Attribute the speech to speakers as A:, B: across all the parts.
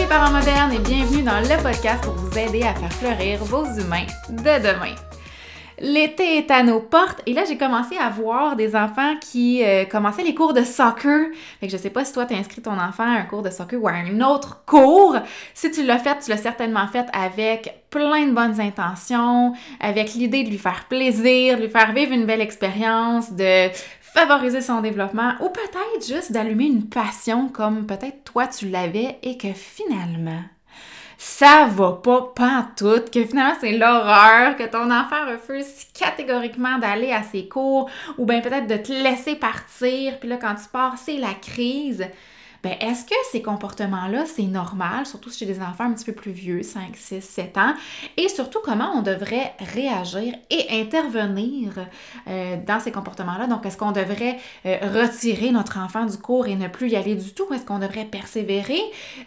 A: les parents modernes et bienvenue dans le podcast pour vous aider à faire fleurir vos humains de demain. L'été est à nos portes et là j'ai commencé à voir des enfants qui euh, commençaient les cours de soccer. Fait que je sais pas si toi t'as inscrit ton enfant à un cours de soccer ou à un autre cours. Si tu l'as fait, tu l'as certainement fait avec plein de bonnes intentions, avec l'idée de lui faire plaisir, de lui faire vivre une belle expérience, de favoriser son développement ou peut-être juste d'allumer une passion comme peut-être toi tu l'avais et que finalement ça va pas pantoute, que finalement c'est l'horreur, que ton enfant refuse catégoriquement d'aller à ses cours ou bien peut-être de te laisser partir, puis là quand tu pars, c'est la crise ben est-ce que ces comportements-là, c'est normal, surtout chez des enfants un petit peu plus vieux, 5, 6, 7 ans, et surtout comment on devrait réagir et intervenir euh, dans ces comportements-là? Donc, est-ce qu'on devrait euh, retirer notre enfant du cours et ne plus y aller du tout? Est-ce qu'on devrait persévérer?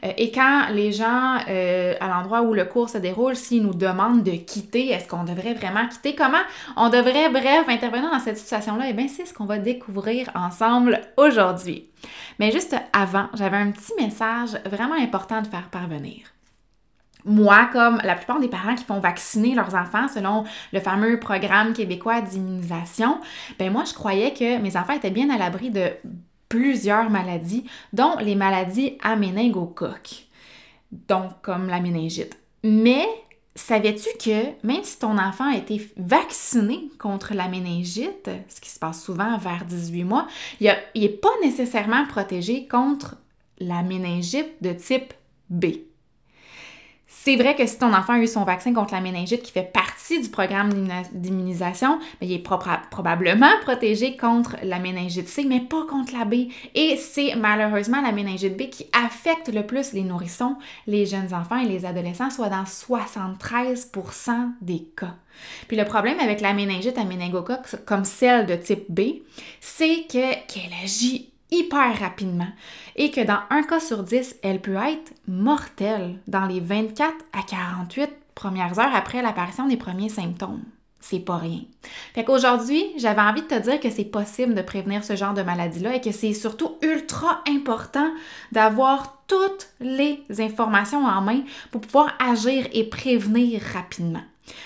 A: Euh, et quand les gens, à l'endroit où le cours se déroule, s'ils nous demandent de quitter, est-ce qu'on devrait vraiment quitter? Comment on devrait, bref, intervenir dans cette situation-là? Eh bien, c'est ce qu'on va découvrir ensemble aujourd'hui. Mais juste avant, j'avais un petit message vraiment important de faire parvenir. Moi, comme la plupart des parents qui font vacciner leurs enfants selon le fameux programme québécois d'immunisation, ben moi, je croyais que mes enfants étaient bien à l'abri de plusieurs maladies, dont les maladies à donc comme la méningite. Mais Savais-tu que même si ton enfant a été vacciné contre la méningite, ce qui se passe souvent vers 18 mois, il n'est pas nécessairement protégé contre la méningite de type B. C'est vrai que si ton enfant a eu son vaccin contre la méningite qui fait partie du programme d'immunisation, ben, il est probablement protégé contre la méningite C, mais pas contre la B. Et c'est malheureusement la méningite B qui affecte le plus les nourrissons, les jeunes enfants et les adolescents, soit dans 73% des cas. Puis le problème avec la méningite à comme celle de type B, c'est qu'elle agit hyper rapidement et que dans un cas sur 10, elle peut être mortelle dans les 24 à 48 premières heures après l'apparition des premiers symptômes. C'est pas rien. Fait qu'aujourd'hui, j'avais envie de te dire que c'est possible de prévenir ce genre de maladie-là et que c'est surtout ultra important d'avoir toutes les informations en main pour pouvoir agir et prévenir rapidement.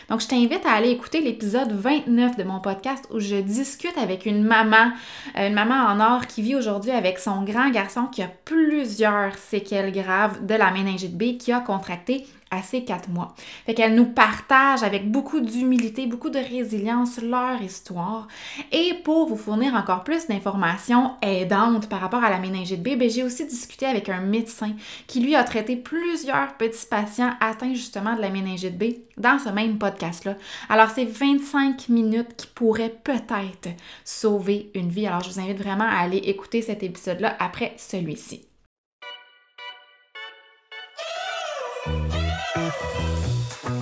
A: Donc, je t'invite à aller écouter l'épisode 29 de mon podcast où je discute avec une maman, une maman en or qui vit aujourd'hui avec son grand garçon qui a plusieurs séquelles graves de la méningite B qui a contracté à ces quatre mois. Fait qu'elle nous partage avec beaucoup d'humilité, beaucoup de résilience leur histoire. Et pour vous fournir encore plus d'informations aidantes par rapport à la méningite B, ben, j'ai aussi discuté avec un médecin qui lui a traité plusieurs petits patients atteints justement de la méningite B dans ce même podcast-là. Alors c'est 25 minutes qui pourraient peut-être sauver une vie. Alors je vous invite vraiment à aller écouter cet épisode-là après celui-ci.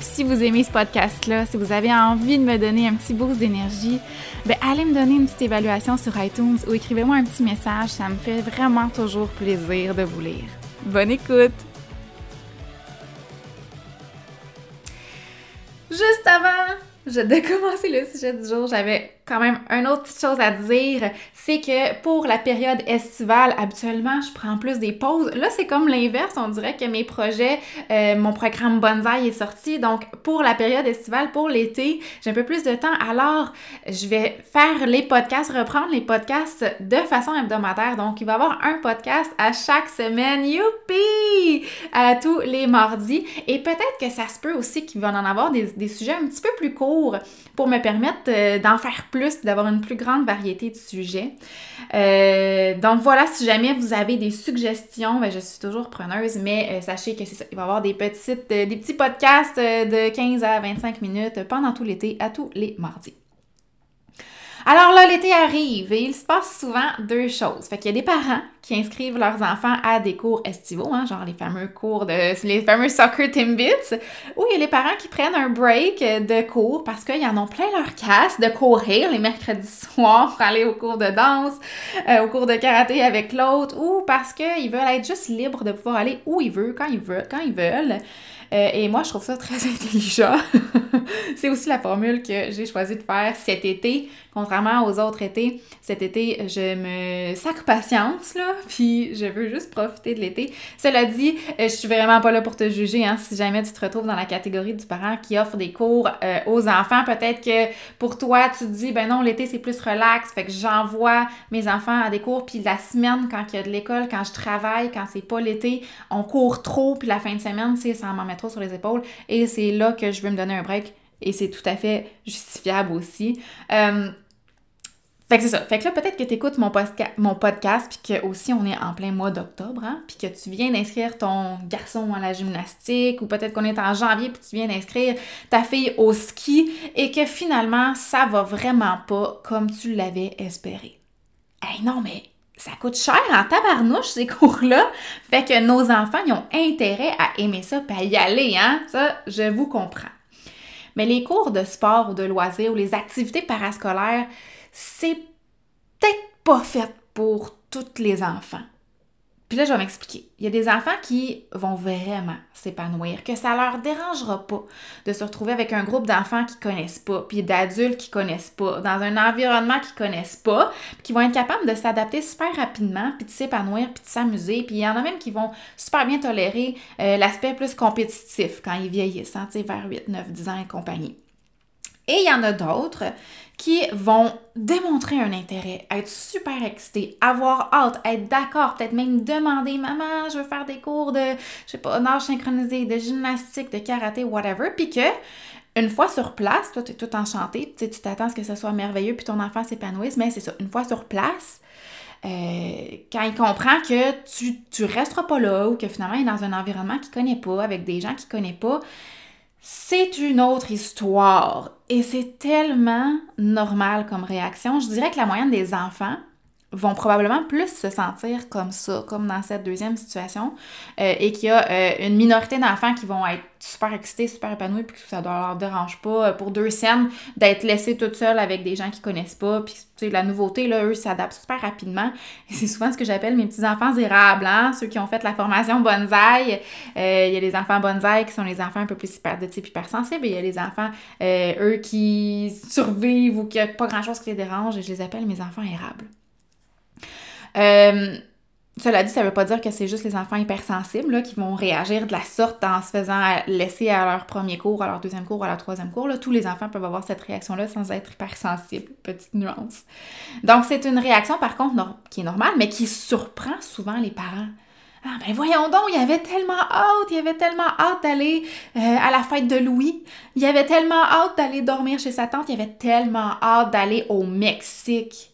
A: si vous aimez ce podcast-là, si vous avez envie de me donner un petit boost d'énergie, ben allez me donner une petite évaluation sur iTunes ou écrivez-moi un petit message. Ça me fait vraiment toujours plaisir de vous lire. Bonne écoute! Juste avant de commencer le sujet du jour, j'avais quand même, une autre petite chose à dire, c'est que pour la période estivale, habituellement, je prends plus des pauses. Là, c'est comme l'inverse. On dirait que mes projets, euh, mon programme Bonsaï est sorti. Donc, pour la période estivale, pour l'été, j'ai un peu plus de temps. Alors, je vais faire les podcasts, reprendre les podcasts de façon hebdomadaire. Donc, il va y avoir un podcast à chaque semaine. Youpi! À tous les mardis. Et peut-être que ça se peut aussi qu'il va en avoir des, des sujets un petit peu plus courts pour me permettre euh, d'en faire plus, d'avoir une plus grande variété de sujets. Euh, donc voilà, si jamais vous avez des suggestions, ben, je suis toujours preneuse, mais euh, sachez que ça, il va y avoir des, petites, des petits podcasts de 15 à 25 minutes pendant tout l'été, à tous les mardis. Alors là, l'été arrive et il se passe souvent deux choses. Fait qu'il y a des parents qui inscrivent leurs enfants à des cours estivaux, hein, genre les fameux cours de les fameux soccer Timbits, ou il y a les parents qui prennent un break de cours parce qu'ils en ont plein leur casse de courir les mercredis soirs pour aller au cours de danse, euh, au cours de karaté avec l'autre, ou parce qu'ils veulent être juste libres de pouvoir aller où ils veulent, quand ils veulent, quand ils veulent. Euh, et moi, je trouve ça très intelligent. c'est aussi la formule que j'ai choisi de faire cet été, contrairement aux autres étés. Cet été, je me sacre patience, là, puis je veux juste profiter de l'été. Cela dit, euh, je suis vraiment pas là pour te juger, hein, si jamais tu te retrouves dans la catégorie du parent qui offre des cours euh, aux enfants. Peut-être que pour toi, tu te dis, ben non, l'été, c'est plus relax, fait que j'envoie mes enfants à des cours, puis la semaine, quand il y a de l'école, quand je travaille, quand c'est pas l'été, on court trop, puis la fin de semaine, c'est ça m'en trop sur les épaules, et c'est là que je veux me donner un break, et c'est tout à fait justifiable aussi. Euh, fait que c'est ça. Fait que là, peut-être que tu écoutes mon, mon podcast, puis que aussi on est en plein mois d'octobre, hein, puis que tu viens d'inscrire ton garçon à la gymnastique, ou peut-être qu'on est en janvier, puis tu viens d'inscrire ta fille au ski, et que finalement, ça va vraiment pas comme tu l'avais espéré. Hey, non, mais ça coûte cher en tabarnouche, ces cours-là. Fait que nos enfants, ils ont intérêt à aimer ça, puis à y aller, hein. Ça, je vous comprends. Mais les cours de sport ou de loisirs ou les activités parascolaires, c'est peut-être pas fait pour tous les enfants. Puis là, je vais m'expliquer. Il y a des enfants qui vont vraiment s'épanouir, que ça leur dérangera pas de se retrouver avec un groupe d'enfants qui connaissent pas, puis d'adultes qui connaissent pas, dans un environnement qu'ils connaissent pas, puis qui vont être capables de s'adapter super rapidement, puis de s'épanouir, puis de s'amuser. Puis il y en a même qui vont super bien tolérer euh, l'aspect plus compétitif quand ils vieillissent, hein, vers 8, 9, 10 ans et compagnie. Et il y en a d'autres qui vont démontrer un intérêt, être super excités, avoir hâte, être d'accord, peut-être même demander Maman, je veux faire des cours de, je sais pas, nage synchronisé, de gymnastique, de karaté, whatever. Puis que, une fois sur place, toi, tu es tout enchanté, tu t'attends à ce que ce soit merveilleux, puis ton enfant s'épanouisse, mais c'est ça, une fois sur place, euh, quand il comprend que tu, tu resteras pas là ou que finalement il est dans un environnement qu'il connaît pas, avec des gens qu'il connaît pas, c'est une autre histoire et c'est tellement normal comme réaction. Je dirais que la moyenne des enfants vont probablement plus se sentir comme ça, comme dans cette deuxième situation, euh, et qu'il y a euh, une minorité d'enfants qui vont être super excités, super épanouis, puis que ça ne leur dérange pas euh, pour deux scènes d'être laissés toutes seules avec des gens qui connaissent pas, puis la nouveauté, là, eux s'adaptent super rapidement. C'est souvent ce que j'appelle mes petits-enfants érables, hein, ceux qui ont fait la formation bonsaï. Il y a les enfants bonsaï qui sont les enfants un peu plus hyper de type hypersensible, et il y a les enfants, eux, qui survivent ou qui a pas grand-chose qui les dérange, et je les appelle mes enfants érables. Euh, cela dit, ça ne veut pas dire que c'est juste les enfants hypersensibles qui vont réagir de la sorte en se faisant laisser à leur premier cours, à leur deuxième cours, à leur troisième cours. Là. Tous les enfants peuvent avoir cette réaction-là sans être hypersensibles. Petite nuance. Donc, c'est une réaction, par contre, qui est normale, mais qui surprend souvent les parents. Ah ben voyons donc, il y avait tellement hâte, il y avait tellement hâte d'aller euh, à la fête de Louis, il y avait tellement hâte d'aller dormir chez sa tante, il y avait tellement hâte d'aller au Mexique.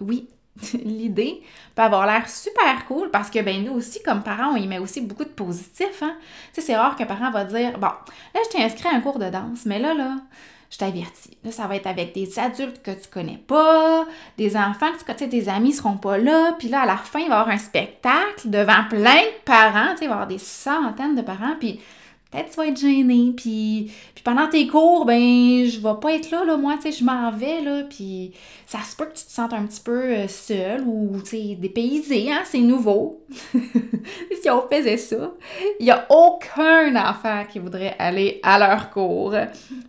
A: Oui, l'idée peut avoir l'air super cool parce que ben nous aussi comme parents on y met aussi beaucoup de positifs hein. Tu sais c'est rare qu'un parent va dire bon là je t'ai inscrit à un cours de danse mais là là je t'avertis là ça va être avec des adultes que tu connais pas, des enfants que tu connais, tes amis seront pas là, puis là à la fin il va y avoir un spectacle devant plein de parents, tu sais il va y avoir des centaines de parents puis peut-être tu vas être gêné, puis, puis pendant tes cours, ben, je vais pas être là, là, moi, tu sais, je m'en vais, là, puis ça se peut que tu te sentes un petit peu euh, seul ou, tu sais, dépaysé, hein, c'est nouveau. si on faisait ça, il y a aucun enfant qui voudrait aller à leur cours.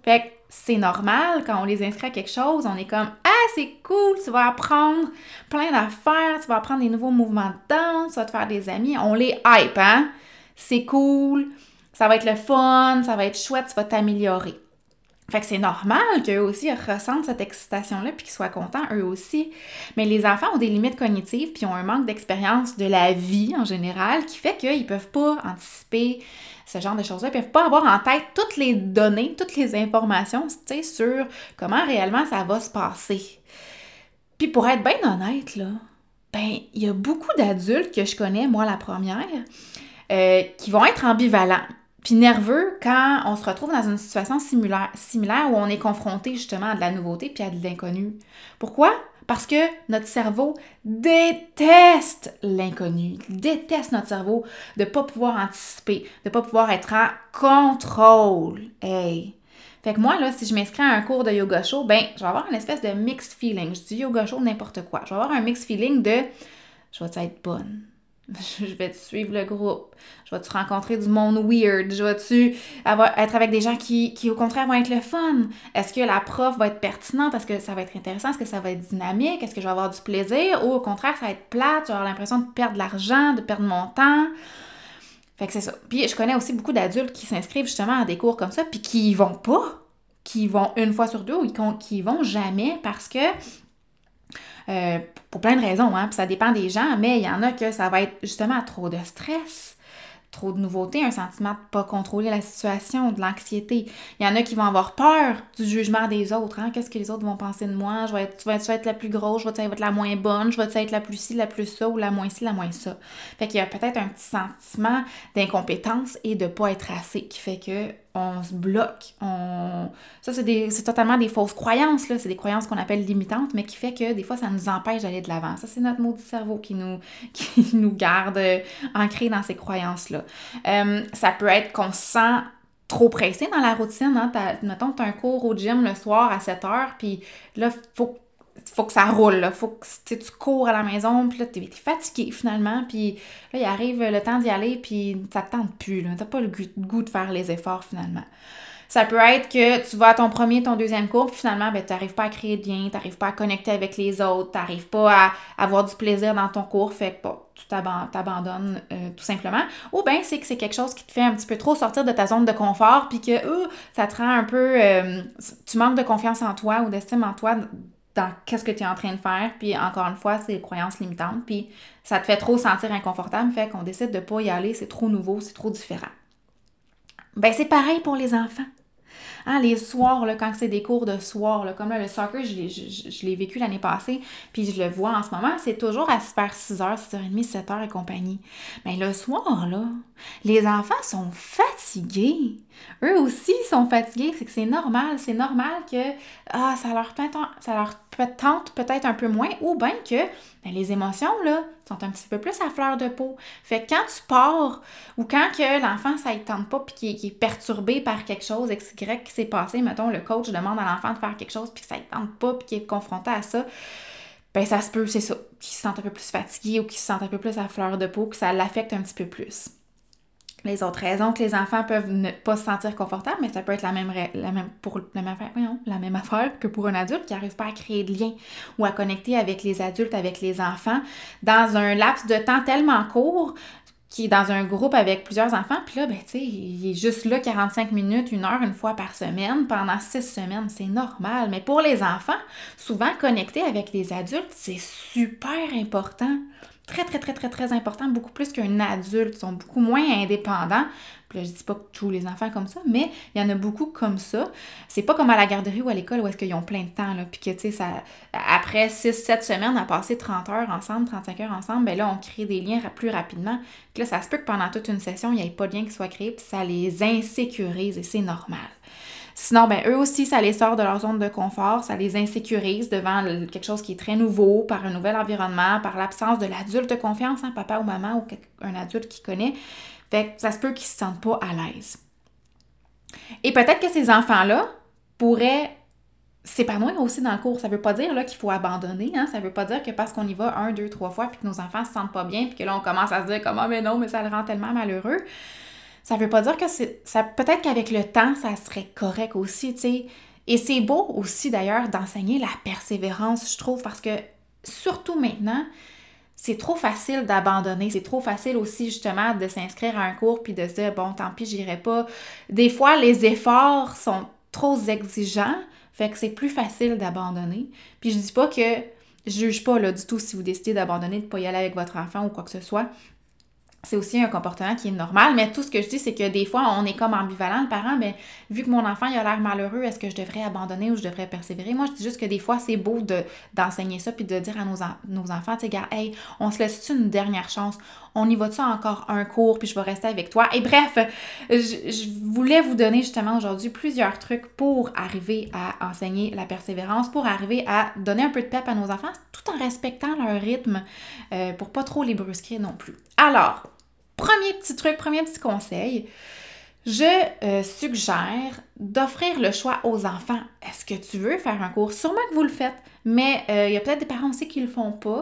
A: Fait que c'est normal quand on les inscrit à quelque chose, on est comme Ah, c'est cool, tu vas apprendre plein d'affaires, tu vas apprendre des nouveaux mouvements de danse, tu vas te faire des amis. On les hype, hein? C'est cool, ça va être le fun, ça va être chouette, tu vas t'améliorer. Fait que c'est normal qu'eux aussi ressentent cette excitation-là puis qu'ils soient contents eux aussi. Mais les enfants ont des limites cognitives puis ont un manque d'expérience de la vie en général qui fait qu'ils peuvent pas anticiper ce genre de choses-là. Ils peuvent pas avoir en tête toutes les données, toutes les informations, tu sais, sur comment réellement ça va se passer. Puis pour être bien honnête, là, ben, il y a beaucoup d'adultes que je connais, moi la première, euh, qui vont être ambivalents puis nerveux quand on se retrouve dans une situation similaire, similaire où on est confronté justement à de la nouveauté puis à de l'inconnu. Pourquoi? Parce que notre cerveau déteste l'inconnu, déteste notre cerveau de ne pas pouvoir anticiper, de ne pas pouvoir être en contrôle. Hey! Fait que moi, là, si je m'inscris à un cours de yoga show, ben, je vais avoir une espèce de mixed feeling. Je dis yoga show n'importe quoi. Je vais avoir un mixed feeling de je vais être bonne, je vais-tu suivre le groupe? Je vais-tu rencontrer du monde weird? Je vais-tu être avec des gens qui, qui, au contraire, vont être le fun? Est-ce que la prof va être pertinente? Est-ce que ça va être intéressant? Est-ce que ça va être dynamique? Est-ce que je vais avoir du plaisir? Ou au contraire, ça va être plate? Je vais avoir l'impression de perdre de l'argent, de perdre mon temps? Fait que c'est ça. Puis je connais aussi beaucoup d'adultes qui s'inscrivent justement à des cours comme ça, puis qui y vont pas, qui y vont une fois sur deux ou qui y vont jamais parce que euh, pour plein de raisons, hein, puis ça dépend des gens, mais il y en a que ça va être justement trop de stress, trop de nouveautés, un sentiment de pas contrôler la situation, de l'anxiété. Il y en a qui vont avoir peur du jugement des autres. Hein? Qu'est-ce que les autres vont penser de moi? Je vais être, tu, vas, être la plus grosse, je vais être la moins bonne, je vais être la plus ci, la plus ça, ou la moins ci, la moins ça. Fait qu'il y a peut-être un petit sentiment d'incompétence et de pas être assez qui fait que on se bloque. On... Ça, c'est, totalement des fausses croyances, là. C'est des croyances qu'on appelle limitantes, mais qui fait que des fois, ça nous empêche d'aller de l'avant. Ça, c'est notre du cerveau qui nous, qui nous garde euh, ancrés dans ces croyances-là. Euh, ça peut être qu'on se sent trop pressé dans la routine. Hein? mettons, tu as un cours au gym le soir à 7 heures, puis là, faut faut que ça roule, là. faut que tu cours à la maison, puis là, tu es, fatigué finalement, puis là, il arrive le temps d'y aller, puis ça te tente plus, là. T'as pas le goût de faire les efforts finalement. Ça peut être que tu vas à ton premier, ton deuxième cours, puis finalement, ben, tu n'arrives pas à créer de lien, tu n'arrives pas à connecter avec les autres, tu n'arrives pas à avoir du plaisir dans ton cours, fait que tu t'abandonnes euh, tout simplement. Ou bien c'est que c'est quelque chose qui te fait un petit peu trop sortir de ta zone de confort, puis que ça te rend un peu. Euh, tu manques de confiance en toi ou d'estime en toi dans qu'est-ce que tu es en train de faire. Puis encore une fois, c'est des croyances limitantes. Puis ça te fait trop sentir inconfortable, fait qu'on décide de pas y aller, c'est trop nouveau, c'est trop différent. Ben c'est pareil pour les enfants. Hein, les soirs, là, quand c'est des cours de soir, là, comme là, le soccer, je l'ai vécu l'année passée, puis je le vois en ce moment, c'est toujours à se faire 6h, 6h30, 7h et compagnie. Mais le soir, là, les enfants sont fatigués. Eux aussi sont fatigués, c'est que c'est normal. C'est normal que ah, ça leur ça leur tente peut-être un peu moins, ou bien que ben, les émotions, là, sont un petit peu plus à fleur de peau. Fait que quand tu pars, ou quand que l'enfant, ça ne tente pas, puis qu'il est, perturbé par quelque chose, XY qui s'est passé, mettons, le coach demande à l'enfant de faire quelque chose, puis que ça ne tente pas, puis qu'il est confronté à ça, ben ça se peut, c'est ça, qu'il se sente un peu plus fatigué ou qu'il se sente un peu plus à fleur de peau, que ça l'affecte un petit peu plus. Les autres raisons que les enfants peuvent ne pas se sentir confortables, mais ça peut être la même, pour, la même, affaire, la même affaire que pour un adulte qui n'arrive pas à créer de lien ou à connecter avec les adultes, avec les enfants, dans un laps de temps tellement court qui est dans un groupe avec plusieurs enfants, puis là, ben, tu sais, il est juste là 45 minutes, une heure, une fois par semaine, pendant six semaines, c'est normal. Mais pour les enfants, souvent connecter avec les adultes, c'est super important très, très, très, très, très important, beaucoup plus qu'un adulte. Ils sont beaucoup moins indépendants. Puis là, je dis pas que tous les enfants comme ça, mais il y en a beaucoup comme ça. C'est pas comme à la garderie ou à l'école où est-ce qu'ils ont plein de temps, là. Puis que, tu sais, après 6-7 semaines à passer 30 heures ensemble, 35 heures ensemble, ben là, on crée des liens plus rapidement. Puis là, ça se peut que pendant toute une session, il n'y ait pas de lien qui soit créé, puis ça les insécurise et c'est normal. Sinon, ben, eux aussi, ça les sort de leur zone de confort, ça les insécurise devant quelque chose qui est très nouveau, par un nouvel environnement, par l'absence de l'adulte confiance, hein, papa ou maman ou un adulte qui connaît. Fait que ça se peut qu'ils se sentent pas à l'aise. Et peut-être que ces enfants-là pourraient s'épanouir aussi dans le cours. Ça veut pas dire qu'il faut abandonner, hein? ça veut pas dire que parce qu'on y va un, deux, trois fois, puis que nos enfants se sentent pas bien, puis que là, on commence à se dire comment, mais non, mais ça le rend tellement malheureux ça veut pas dire que c'est. Peut-être qu'avec le temps, ça serait correct aussi, tu sais. Et c'est beau aussi d'ailleurs d'enseigner la persévérance, je trouve, parce que surtout maintenant, c'est trop facile d'abandonner. C'est trop facile aussi, justement, de s'inscrire à un cours puis de se dire, bon, tant pis, j'irai pas. Des fois, les efforts sont trop exigeants, fait que c'est plus facile d'abandonner. Puis je dis pas que je juge pas là du tout si vous décidez d'abandonner, de pas y aller avec votre enfant ou quoi que ce soit c'est aussi un comportement qui est normal, mais tout ce que je dis, c'est que des fois, on est comme ambivalent, le parent, mais vu que mon enfant, a l'air malheureux, est-ce que je devrais abandonner ou je devrais persévérer? Moi, je dis juste que des fois, c'est beau de, d'enseigner ça, puis de dire à nos, enfants, tu sais, hey, on se laisse une dernière chance? On y va-tu encore un cours, puis je vais rester avec toi? Et bref, je, je voulais vous donner justement aujourd'hui plusieurs trucs pour arriver à enseigner la persévérance, pour arriver à donner un peu de pep à nos enfants, tout en respectant leur rythme, euh, pour pas trop les brusquer non plus. Alors, Premier petit truc, premier petit conseil, je euh, suggère d'offrir le choix aux enfants. Est-ce que tu veux faire un cours? Sûrement que vous le faites, mais euh, il y a peut-être des parents aussi qui le font pas.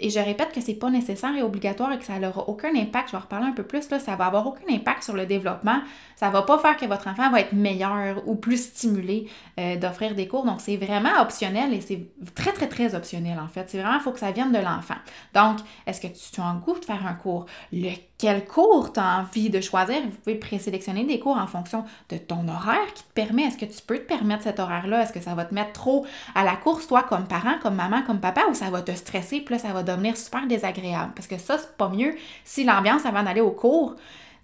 A: Et je répète que c'est pas nécessaire et obligatoire et que ça n'aura aucun impact. Je vais en reparler un peu plus là. Ça va avoir aucun impact sur le développement. Ça va pas faire que votre enfant va être meilleur ou plus stimulé euh, d'offrir des cours. Donc c'est vraiment optionnel et c'est très très très optionnel en fait. C'est vraiment il faut que ça vienne de l'enfant. Donc est-ce que tu, as un goût de faire un cours? Cours tu as envie de choisir? Vous pouvez présélectionner des cours en fonction de ton horaire qui te permet. Est-ce que tu peux te permettre cet horaire-là? Est-ce que ça va te mettre trop à la course toi comme parent, comme maman, comme papa ou ça va te stresser puis là ça va devenir super désagréable? Parce que ça, c'est pas mieux si l'ambiance avant d'aller au cours,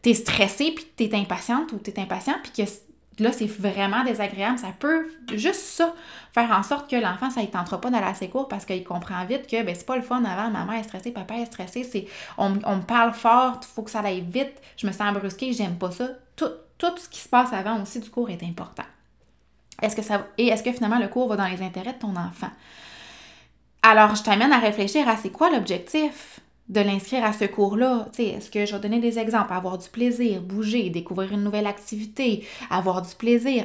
A: t'es stressé, puis t'es impatiente ou t'es impatient, puis que là, c'est vraiment désagréable. Ça peut juste ça faire en sorte que l'enfant, ça ne tentera pas d'aller à ses cours parce qu'il comprend vite que ben, c'est pas le fun avant, maman est stressée, papa est stressé, c'est on, me parle fort, il faut que ça aille vite, je me sens brusquée, j'aime pas ça. Tout, tout ce qui se passe avant aussi du cours est important. Est-ce que ça et est-ce que finalement le cours va dans les intérêts de ton enfant? Alors, je t'amène à réfléchir à c'est quoi l'objectif? De l'inscrire à ce cours-là. Est-ce que je vais donner des exemples? Avoir du plaisir, bouger, découvrir une nouvelle activité, avoir du plaisir,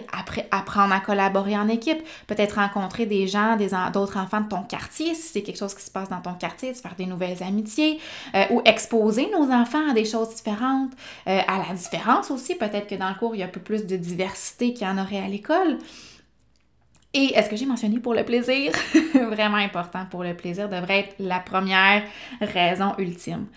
A: apprendre à collaborer en équipe, peut-être rencontrer des gens, des, d'autres enfants de ton quartier, si c'est quelque chose qui se passe dans ton quartier, de faire des nouvelles amitiés, euh, ou exposer nos enfants à des choses différentes, euh, à la différence aussi. Peut-être que dans le cours, il y a un peu plus de diversité qu'il y en aurait à l'école. Et est-ce que j'ai mentionné pour le plaisir? Vraiment important pour le plaisir devrait être la première raison ultime.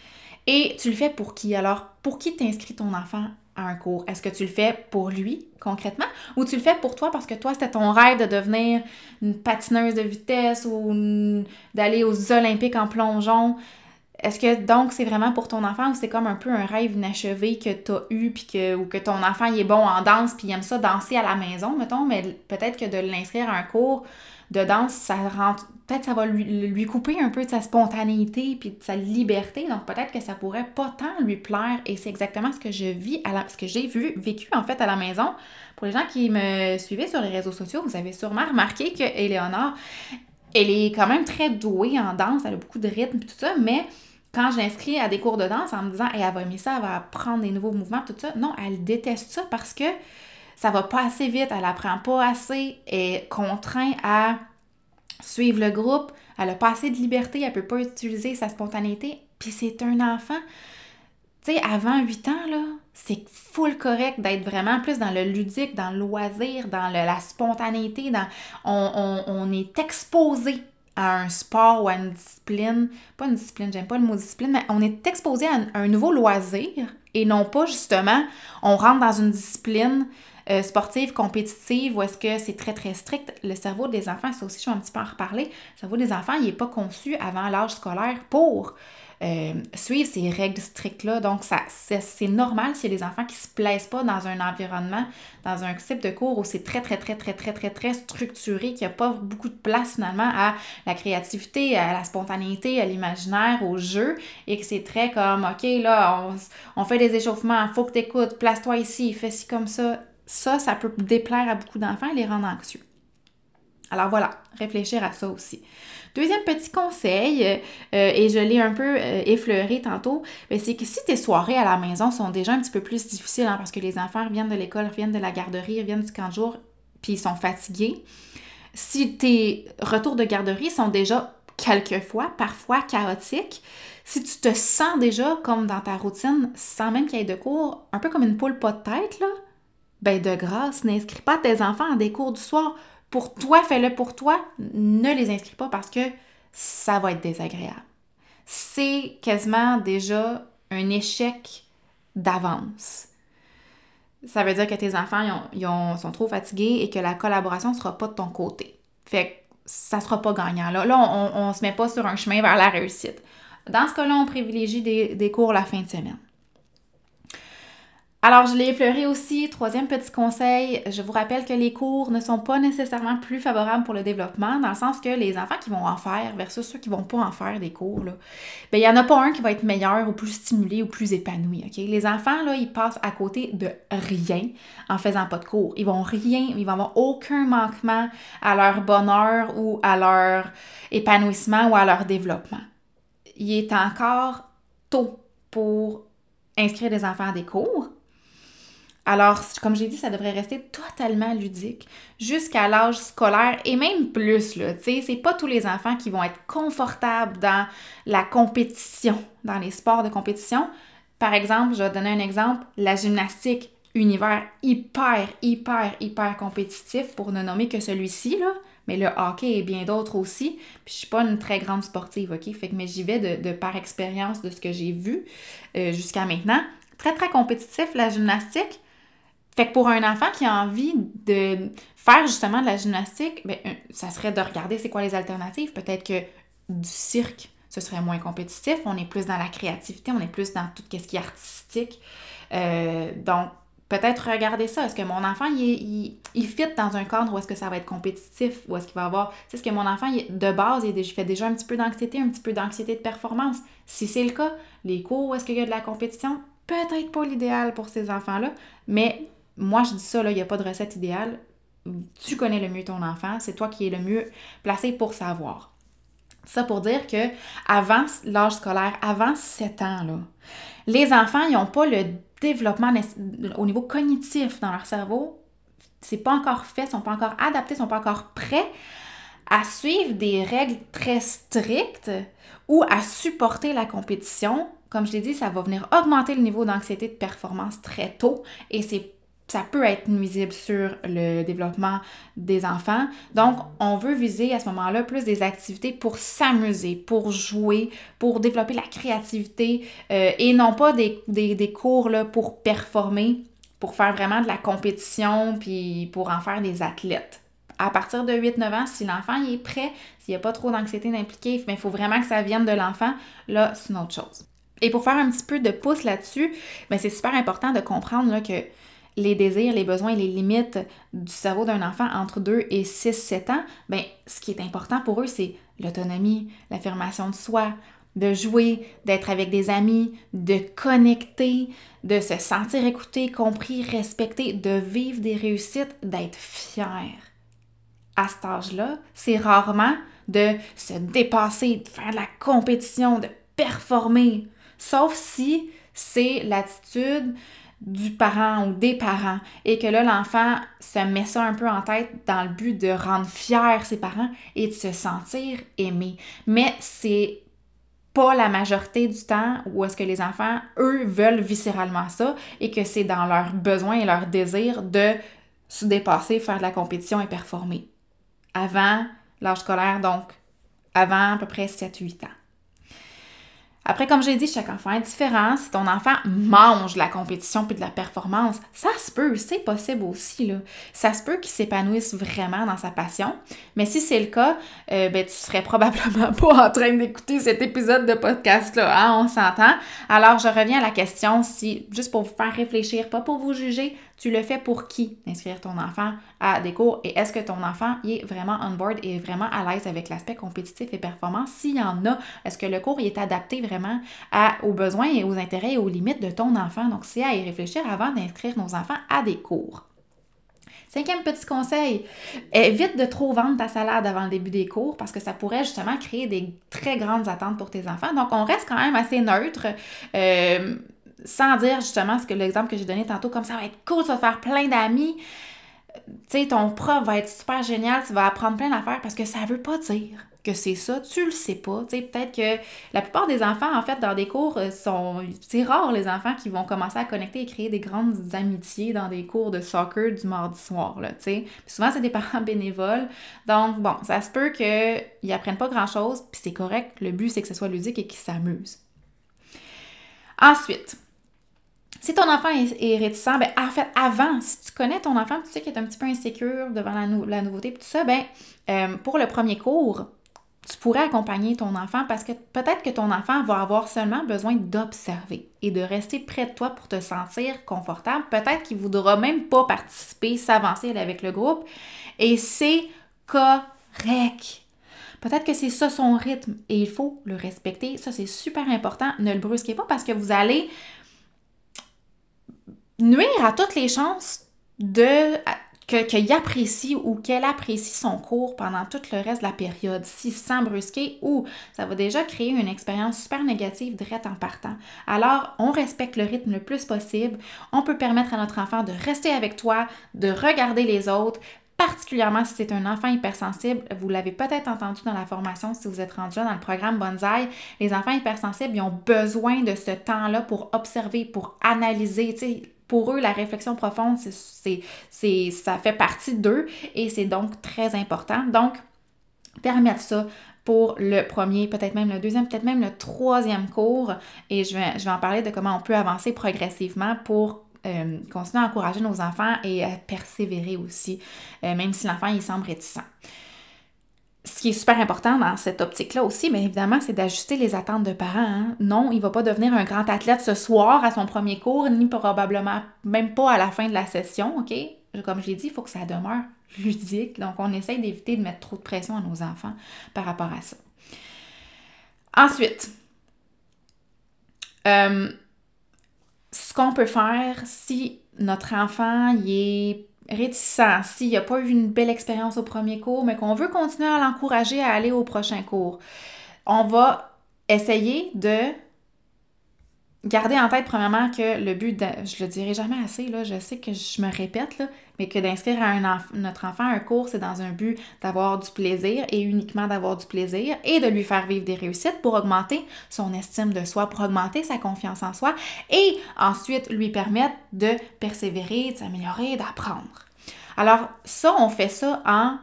A: Et tu le fais pour qui? Alors, pour qui t'inscris ton enfant à un cours? Est-ce que tu le fais pour lui concrètement? Ou tu le fais pour toi parce que toi, c'était ton rêve de devenir une patineuse de vitesse ou d'aller aux Olympiques en plongeon? Est-ce que donc c'est vraiment pour ton enfant ou c'est comme un peu un rêve inachevé que tu as eu puis ou que ton enfant il est bon en danse puis il aime ça danser à la maison mettons mais peut-être que de l'inscrire à un cours de danse ça rentre peut-être ça va lui, couper un peu de sa spontanéité puis de sa liberté. Donc peut-être que ça pourrait pas tant lui plaire et c'est exactement ce que je vis à la, ce que j'ai vu vécu en fait à la maison. Pour les gens qui me suivaient sur les réseaux sociaux vous avez sûrement remarqué que Eleonore elle est quand même très douée en danse elle a beaucoup de rythme et tout ça mais quand je l'inscris à des cours de danse en me disant, elle va aimer ça, elle va apprendre des nouveaux mouvements, tout ça, non, elle déteste ça parce que ça va pas assez vite, elle apprend pas assez, elle est contrainte à suivre le groupe, elle a pas assez de liberté, elle peut pas utiliser sa spontanéité, puis c'est un enfant. Tu sais, avant 8 ans, là, c'est full correct d'être vraiment plus dans le ludique, dans le loisir, dans la spontanéité, dans on, on est exposé à un sport ou à une discipline, pas une discipline, j'aime pas le mot discipline, mais on est exposé à un, nouveau loisir et non pas justement on rentre dans une discipline euh, sportive, compétitive, où est-ce que c'est très très strict. Le cerveau des enfants, ça aussi je vais un petit peu en reparler, le cerveau des enfants, il n'est pas conçu avant l'âge scolaire pour euh, suivre ces règles strictes-là. Donc, c'est normal s'il y a des enfants qui ne se plaisent pas dans un environnement, dans un type de cours où c'est très, très, très, très, très, très, très structuré, qu'il n'y a pas beaucoup de place finalement à la créativité, à la spontanéité, à l'imaginaire, au jeu, et que c'est très comme, OK, là, on, on fait des échauffements, faut que tu écoutes, place-toi ici, fais ci comme ça. Ça, ça peut déplaire à beaucoup d'enfants et les rendre anxieux. Alors voilà, réfléchir à ça aussi. Deuxième petit conseil, euh, et je l'ai un peu euh, effleuré tantôt, ben, c'est que si tes soirées à la maison sont déjà un petit peu plus difficiles, hein, parce que les enfants reviennent de l'école, reviennent de la garderie, reviennent du camp de jour, puis ils sont fatigués, si tes retours de garderie sont déjà quelquefois, parfois chaotiques, si tu te sens déjà comme dans ta routine, sans même qu'il y ait de cours, un peu comme une poule pas de tête, là, ben de grâce, n'inscris pas tes enfants à des cours du soir pour toi, fais-le pour toi, ne les inscris pas parce que ça va être désagréable. C'est quasiment déjà un échec d'avance. Ça veut dire que tes enfants ils sont trop fatigués et que la collaboration ne sera pas de ton côté. Fait que ça sera pas gagnant. Là, là on ne se met pas sur un chemin vers la réussite. Dans ce cas-là, on privilégie des cours la fin de semaine. Alors, je l'ai effleuré aussi. Troisième petit conseil, je vous rappelle que les cours ne sont pas nécessairement plus favorables pour le développement, dans le sens que les enfants qui vont en faire versus ceux qui vont pas en faire des cours, là, ben, il n'y en a pas un qui va être meilleur ou plus stimulé ou plus épanoui. Les enfants, là, ils passent à côté de rien en faisant pas de cours. Ils vont rien, ils vont avoir aucun manquement à leur bonheur ou à leur épanouissement ou à leur développement. Il est encore tôt pour inscrire des enfants à des cours alors, comme j'ai dit, ça devrait rester totalement ludique jusqu'à l'âge scolaire et même plus, là. Tu sais, c'est pas tous les enfants qui vont être confortables dans la compétition, dans les sports de compétition. Par exemple, je vais donner un exemple, la gymnastique, univers hyper, hyper, hyper compétitif pour ne nommer que celui-ci, là. Mais le hockey et bien d'autres aussi. Puis je suis pas une très grande sportive, OK? Fait que mais j'y vais de, par expérience de ce que j'ai vu euh, jusqu'à maintenant. Très, très compétitif, la gymnastique. Fait que pour un enfant qui a envie de faire justement de la gymnastique, ben, ça serait de regarder c'est quoi les alternatives. Peut-être que du cirque, ce serait moins compétitif. On est plus dans la créativité, on est plus dans tout ce qui est artistique. Euh, donc, peut-être regarder ça. Est-ce que mon enfant, il, il, fit dans un cadre où est-ce que ça va être compétitif, ou est-ce qu'il va avoir... Tu sais, est-ce que mon enfant, de base, il fait déjà un petit peu d'anxiété, un petit peu d'anxiété de performance? Si c'est le cas, les cours où est-ce qu'il y a de la compétition, peut-être pas l'idéal pour ces enfants-là, mais moi, je dis ça, il n'y a pas de recette idéale. Tu connais le mieux ton enfant, c'est toi qui es le mieux placé pour savoir. Ça pour dire que avant l'âge scolaire, avant 7 ans, là, les enfants, n'ont pas le développement au niveau cognitif dans leur cerveau. C'est pas encore fait, ils sont pas encore adaptés, ils sont pas encore prêts à suivre des règles très strictes ou à supporter la compétition. Comme je l'ai dit, ça va venir augmenter le niveau d'anxiété de performance très tôt et c'est ça peut être nuisible sur le développement des enfants. Donc, on veut viser à ce moment-là plus des activités pour s'amuser, pour jouer, pour développer la créativité euh, et non pas des, des, cours là, pour performer, pour faire vraiment de la compétition puis pour en faire des athlètes. À partir de 8-9 ans, si l'enfant est prêt, s'il n'y a pas trop d'anxiété d'impliquer, mais il faut vraiment que ça vienne de l'enfant, là, c'est une autre chose. Et pour faire un petit peu de pouce là-dessus, ben, c'est super important de comprendre là, que les désirs, les besoins et les limites du cerveau d'un enfant entre 2 et 6-7 ans, bien, ce qui est important pour eux, c'est l'autonomie, l'affirmation de soi, de jouer, d'être avec des amis, de connecter, de se sentir écouté, compris, respecté, de vivre des réussites, d'être fier. À cet âge-là, c'est rarement de se dépasser, de faire de la compétition, de performer, sauf si c'est l'attitude du parent ou des parents et que là, l'enfant se met ça un peu en tête dans le but de rendre fier ses parents et de se sentir aimé. Mais c'est pas la majorité du temps où est-ce que les enfants, eux, veulent viscéralement ça et que c'est dans leurs besoins et leurs désirs de se dépasser, faire de la compétition et performer. Avant l'âge scolaire, donc avant à peu près 7-8 ans. Après, comme j'ai dit, chaque enfant est différent. Si ton enfant mange de la compétition puis de la performance, ça se peut, c'est possible aussi. Là. Ça se peut qu'il s'épanouisse vraiment dans sa passion. Mais si c'est le cas, euh, ben, tu serais probablement pas en train d'écouter cet épisode de podcast-là. Hein, on s'entend. Alors, je reviens à la question, si, juste pour vous faire réfléchir, pas pour vous juger, tu le fais pour qui? Inscrire ton enfant à des cours et est-ce que ton enfant est vraiment on board et vraiment à l'aise avec l'aspect compétitif et performance? S'il y en a, est-ce que le cours est adapté vraiment à, aux besoins et aux intérêts et aux limites de ton enfant? Donc, c'est à y réfléchir avant d'inscrire nos enfants à des cours. Cinquième petit conseil, évite de trop vendre ta salade avant le début des cours parce que ça pourrait justement créer des très grandes attentes pour tes enfants. Donc, on reste quand même assez neutre. Euh, sans dire justement ce que l'exemple que j'ai donné tantôt, comme ça va être cool, tu vas faire plein d'amis. Tu sais, ton prof va être super génial, tu vas apprendre plein d'affaires parce que ça veut pas dire que c'est ça, tu le sais pas. Tu sais, peut-être que la plupart des enfants, en fait, dans des cours, euh, sont. C'est rare les enfants qui vont commencer à connecter et créer des grandes amitiés dans des cours de soccer du mardi soir, là, tu sais. souvent, c'est des parents bénévoles. Donc, bon, ça se peut qu'ils apprennent pas grand-chose, puis c'est correct. Le but, c'est que ce soit ludique et qu'ils s'amusent. Ensuite, si ton enfant est, réticent, ben, en fait, avant, si tu connais ton enfant, tu sais qu'il est un petit peu insécure devant la, nouveauté, puis tout ça, ben, euh, pour le premier cours, tu pourrais accompagner ton enfant parce que peut-être que ton enfant va avoir seulement besoin d'observer et de rester près de toi pour te sentir confortable. Peut-être qu'il ne voudra même pas participer, s'avancer avec le groupe et c'est correct. Peut-être que c'est ça son rythme et il faut le respecter. Ça, c'est super important. Ne le brusquez pas parce que vous allez nuire à toutes les chances de qu'il apprécie ou qu'elle apprécie son cours pendant tout le reste de la période, si sans brusquer, ou ça va déjà créer une expérience super négative direct en partant. Alors, on respecte le rythme le plus possible. On peut permettre à notre enfant de rester avec toi, de regarder les autres, particulièrement si c'est un enfant hypersensible. Vous l'avez peut-être entendu dans la formation si vous êtes rendu dans le programme Bonsaï. Les enfants hypersensibles, ils ont besoin de ce temps-là pour observer, pour analyser pour eux, la réflexion profonde, c'est, ça fait partie d'eux et c'est donc très important. Donc, permettre ça pour le premier, peut-être même le deuxième, peut-être même le troisième cours. Et je vais, en parler de comment on peut avancer progressivement pour euh, continuer à encourager nos enfants et à persévérer aussi, euh, même si l'enfant il semble réticent ce qui est super important dans cette optique-là aussi, mais évidemment, c'est d'ajuster les attentes de parents. Hein. Non, il ne va pas devenir un grand athlète ce soir à son premier cours, ni probablement même pas à la fin de la session, OK? Comme je l'ai dit, il faut que ça demeure ludique. Donc, on essaye d'éviter de mettre trop de pression à nos enfants par rapport à ça. Ensuite, euh, ce qu'on peut faire si notre enfant est réticent, s'il n'a pas eu une belle expérience au premier cours, mais qu'on veut continuer à l'encourager à aller au prochain cours, on va essayer de Gardez en tête, premièrement, que le but, de, je le dirai jamais assez, là, je sais que je me répète, là, mais que d'inscrire notre enfant à un cours, c'est dans un but d'avoir du plaisir et uniquement d'avoir du plaisir et de lui faire vivre des réussites pour augmenter son estime de soi, pour augmenter sa confiance en soi et ensuite lui permettre de persévérer, de s'améliorer, d'apprendre. Alors, ça, on fait ça en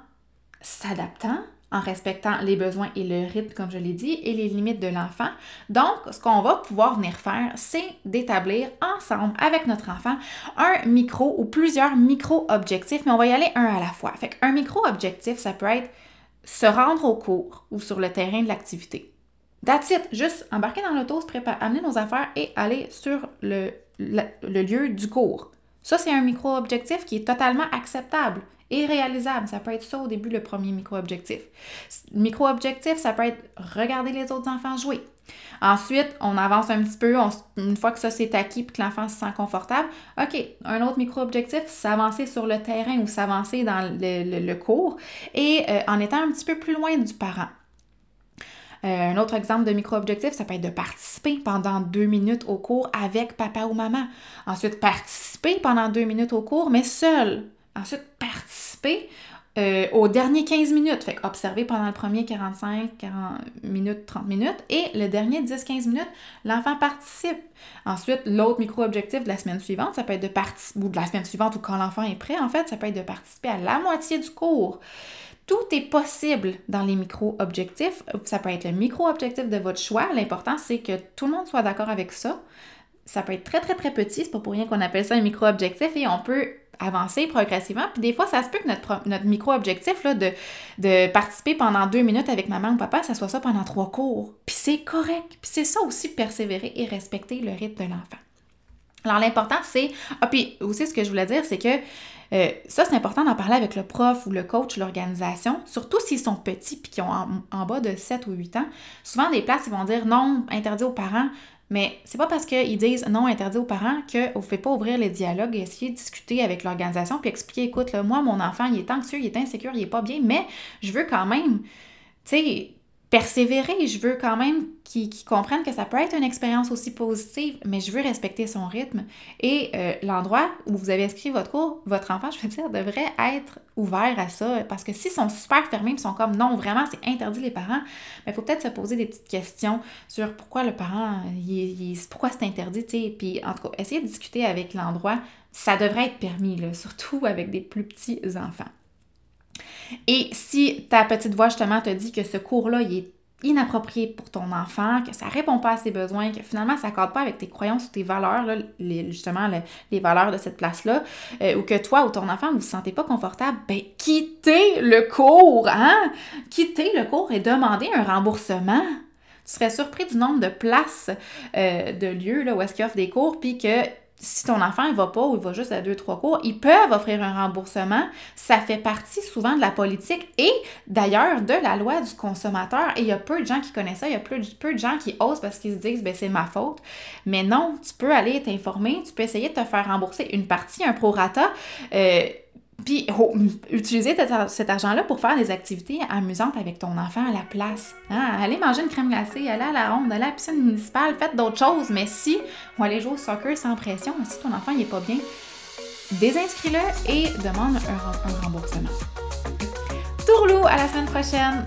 A: s'adaptant en respectant les besoins et le rythme, comme je l'ai dit, et les limites de l'enfant. Donc, ce qu'on va pouvoir venir faire, c'est d'établir ensemble avec notre enfant un micro ou plusieurs micro-objectifs, mais on va y aller un à la fois. Fait qu'un micro-objectif, ça peut être se rendre au cours ou sur le terrain de l'activité. That's. Juste embarquer dans l'auto, se préparer, amener nos affaires et aller sur le, le lieu du cours. Ça, c'est un micro-objectif qui est totalement acceptable et réalisable. Ça peut être ça au début, le premier micro-objectif. Micro-objectif, ça peut être regarder les autres enfants jouer. Ensuite, on avance un petit peu, une fois que ça s'est acquis et que l'enfant se sent confortable, OK, un autre micro-objectif, s'avancer sur le terrain ou s'avancer dans le, cours et euh, en étant un petit peu plus loin du parent. Euh, un autre exemple de micro-objectif, ça peut être de participer pendant deux minutes au cours avec papa ou maman. Ensuite, participer pendant deux minutes au cours, mais seul. Ensuite, participer euh, aux derniers 15 minutes. Fait observer pendant le premier 45, 40 minutes, 30 minutes. Et le dernier 10-15 minutes, l'enfant participe. Ensuite, l'autre micro-objectif de la semaine suivante, ça peut être de participer, ou de la semaine suivante ou quand l'enfant est prêt, en fait, ça peut être de participer à la moitié du cours. Tout est possible dans les micro-objectifs. Ça peut être le micro-objectif de votre choix. L'important, c'est que tout le monde soit d'accord avec ça. Ça peut être très, très, très petit. C'est pas pour rien qu'on appelle ça un micro-objectif et on peut avancer progressivement. Puis des fois, ça se peut que notre, notre micro-objectif de, de participer pendant deux minutes avec maman ou papa, ça soit ça pendant trois cours. Puis c'est correct. Puis c'est ça aussi, persévérer et respecter le rythme de l'enfant. Alors l'important, c'est... Ah, puis aussi, ce que je voulais dire, c'est que euh, ça, c'est important d'en parler avec le prof ou le coach, l'organisation, surtout s'ils sont petits puis qui ont en, bas de 7 ou 8 ans. Souvent, des places, ils vont dire non, interdit aux parents. Mais c'est pas parce qu'ils disent non interdit aux parents qu'on ne fait pas ouvrir les dialogues et essayer de discuter avec l'organisation puis expliquer écoute, moi, mon enfant, il est anxieux, il est insécure, il est pas bien, mais je veux quand même, tu sais, persévérer, je veux quand même qu'ils comprennent que ça peut être une expérience aussi positive, mais je veux respecter son rythme. Et euh, l'endroit où vous avez inscrit votre cours, votre enfant, je veux dire, devrait être ouvert à ça. Parce que s'ils sont super fermés, ils sont comme non, vraiment, c'est interdit les parents, mais il faut peut-être se poser des petites questions sur pourquoi le parent, pourquoi c'est interdit, tu sais. Puis en tout cas, essayer de discuter avec l'endroit, ça devrait être permis, surtout avec des plus petits enfants. Et si ta petite voix justement te dit que ce cours-là, est inapproprié pour ton enfant, que ça répond pas à ses besoins, que finalement ça ne pas avec tes croyances ou tes valeurs, justement les, valeurs de cette place-là, euh, ou que toi ou ton enfant vous vous sentez pas confortable, ben quittez le cours, hein? Quittez le cours et demandez un remboursement. Tu serais surpris du nombre de places euh, de lieux là, où est-ce qu'ils offrent des cours, puis que si ton enfant ne va pas ou il va juste à deux, trois cours, ils peuvent offrir un remboursement. Ça fait partie souvent de la politique et d'ailleurs de la loi du consommateur. Et il y a peu de gens qui connaissent ça, il y a peu, de gens qui osent parce qu'ils se disent ben, c'est ma faute. Mais non, tu peux aller t'informer, tu peux essayer de te faire rembourser une partie, un prorata. Euh, puis oh, utiliser cet argent-là pour faire des activités amusantes avec ton enfant à la place. Hein? Allez manger une crème glacée, aller à la ronde, aller à la piscine municipale, faites d'autres choses. Mais si, on aller jouer au soccer sans pression, si ton enfant n'est pas bien, désinscris-le et demande un, un remboursement. Tourlou, à la semaine prochaine!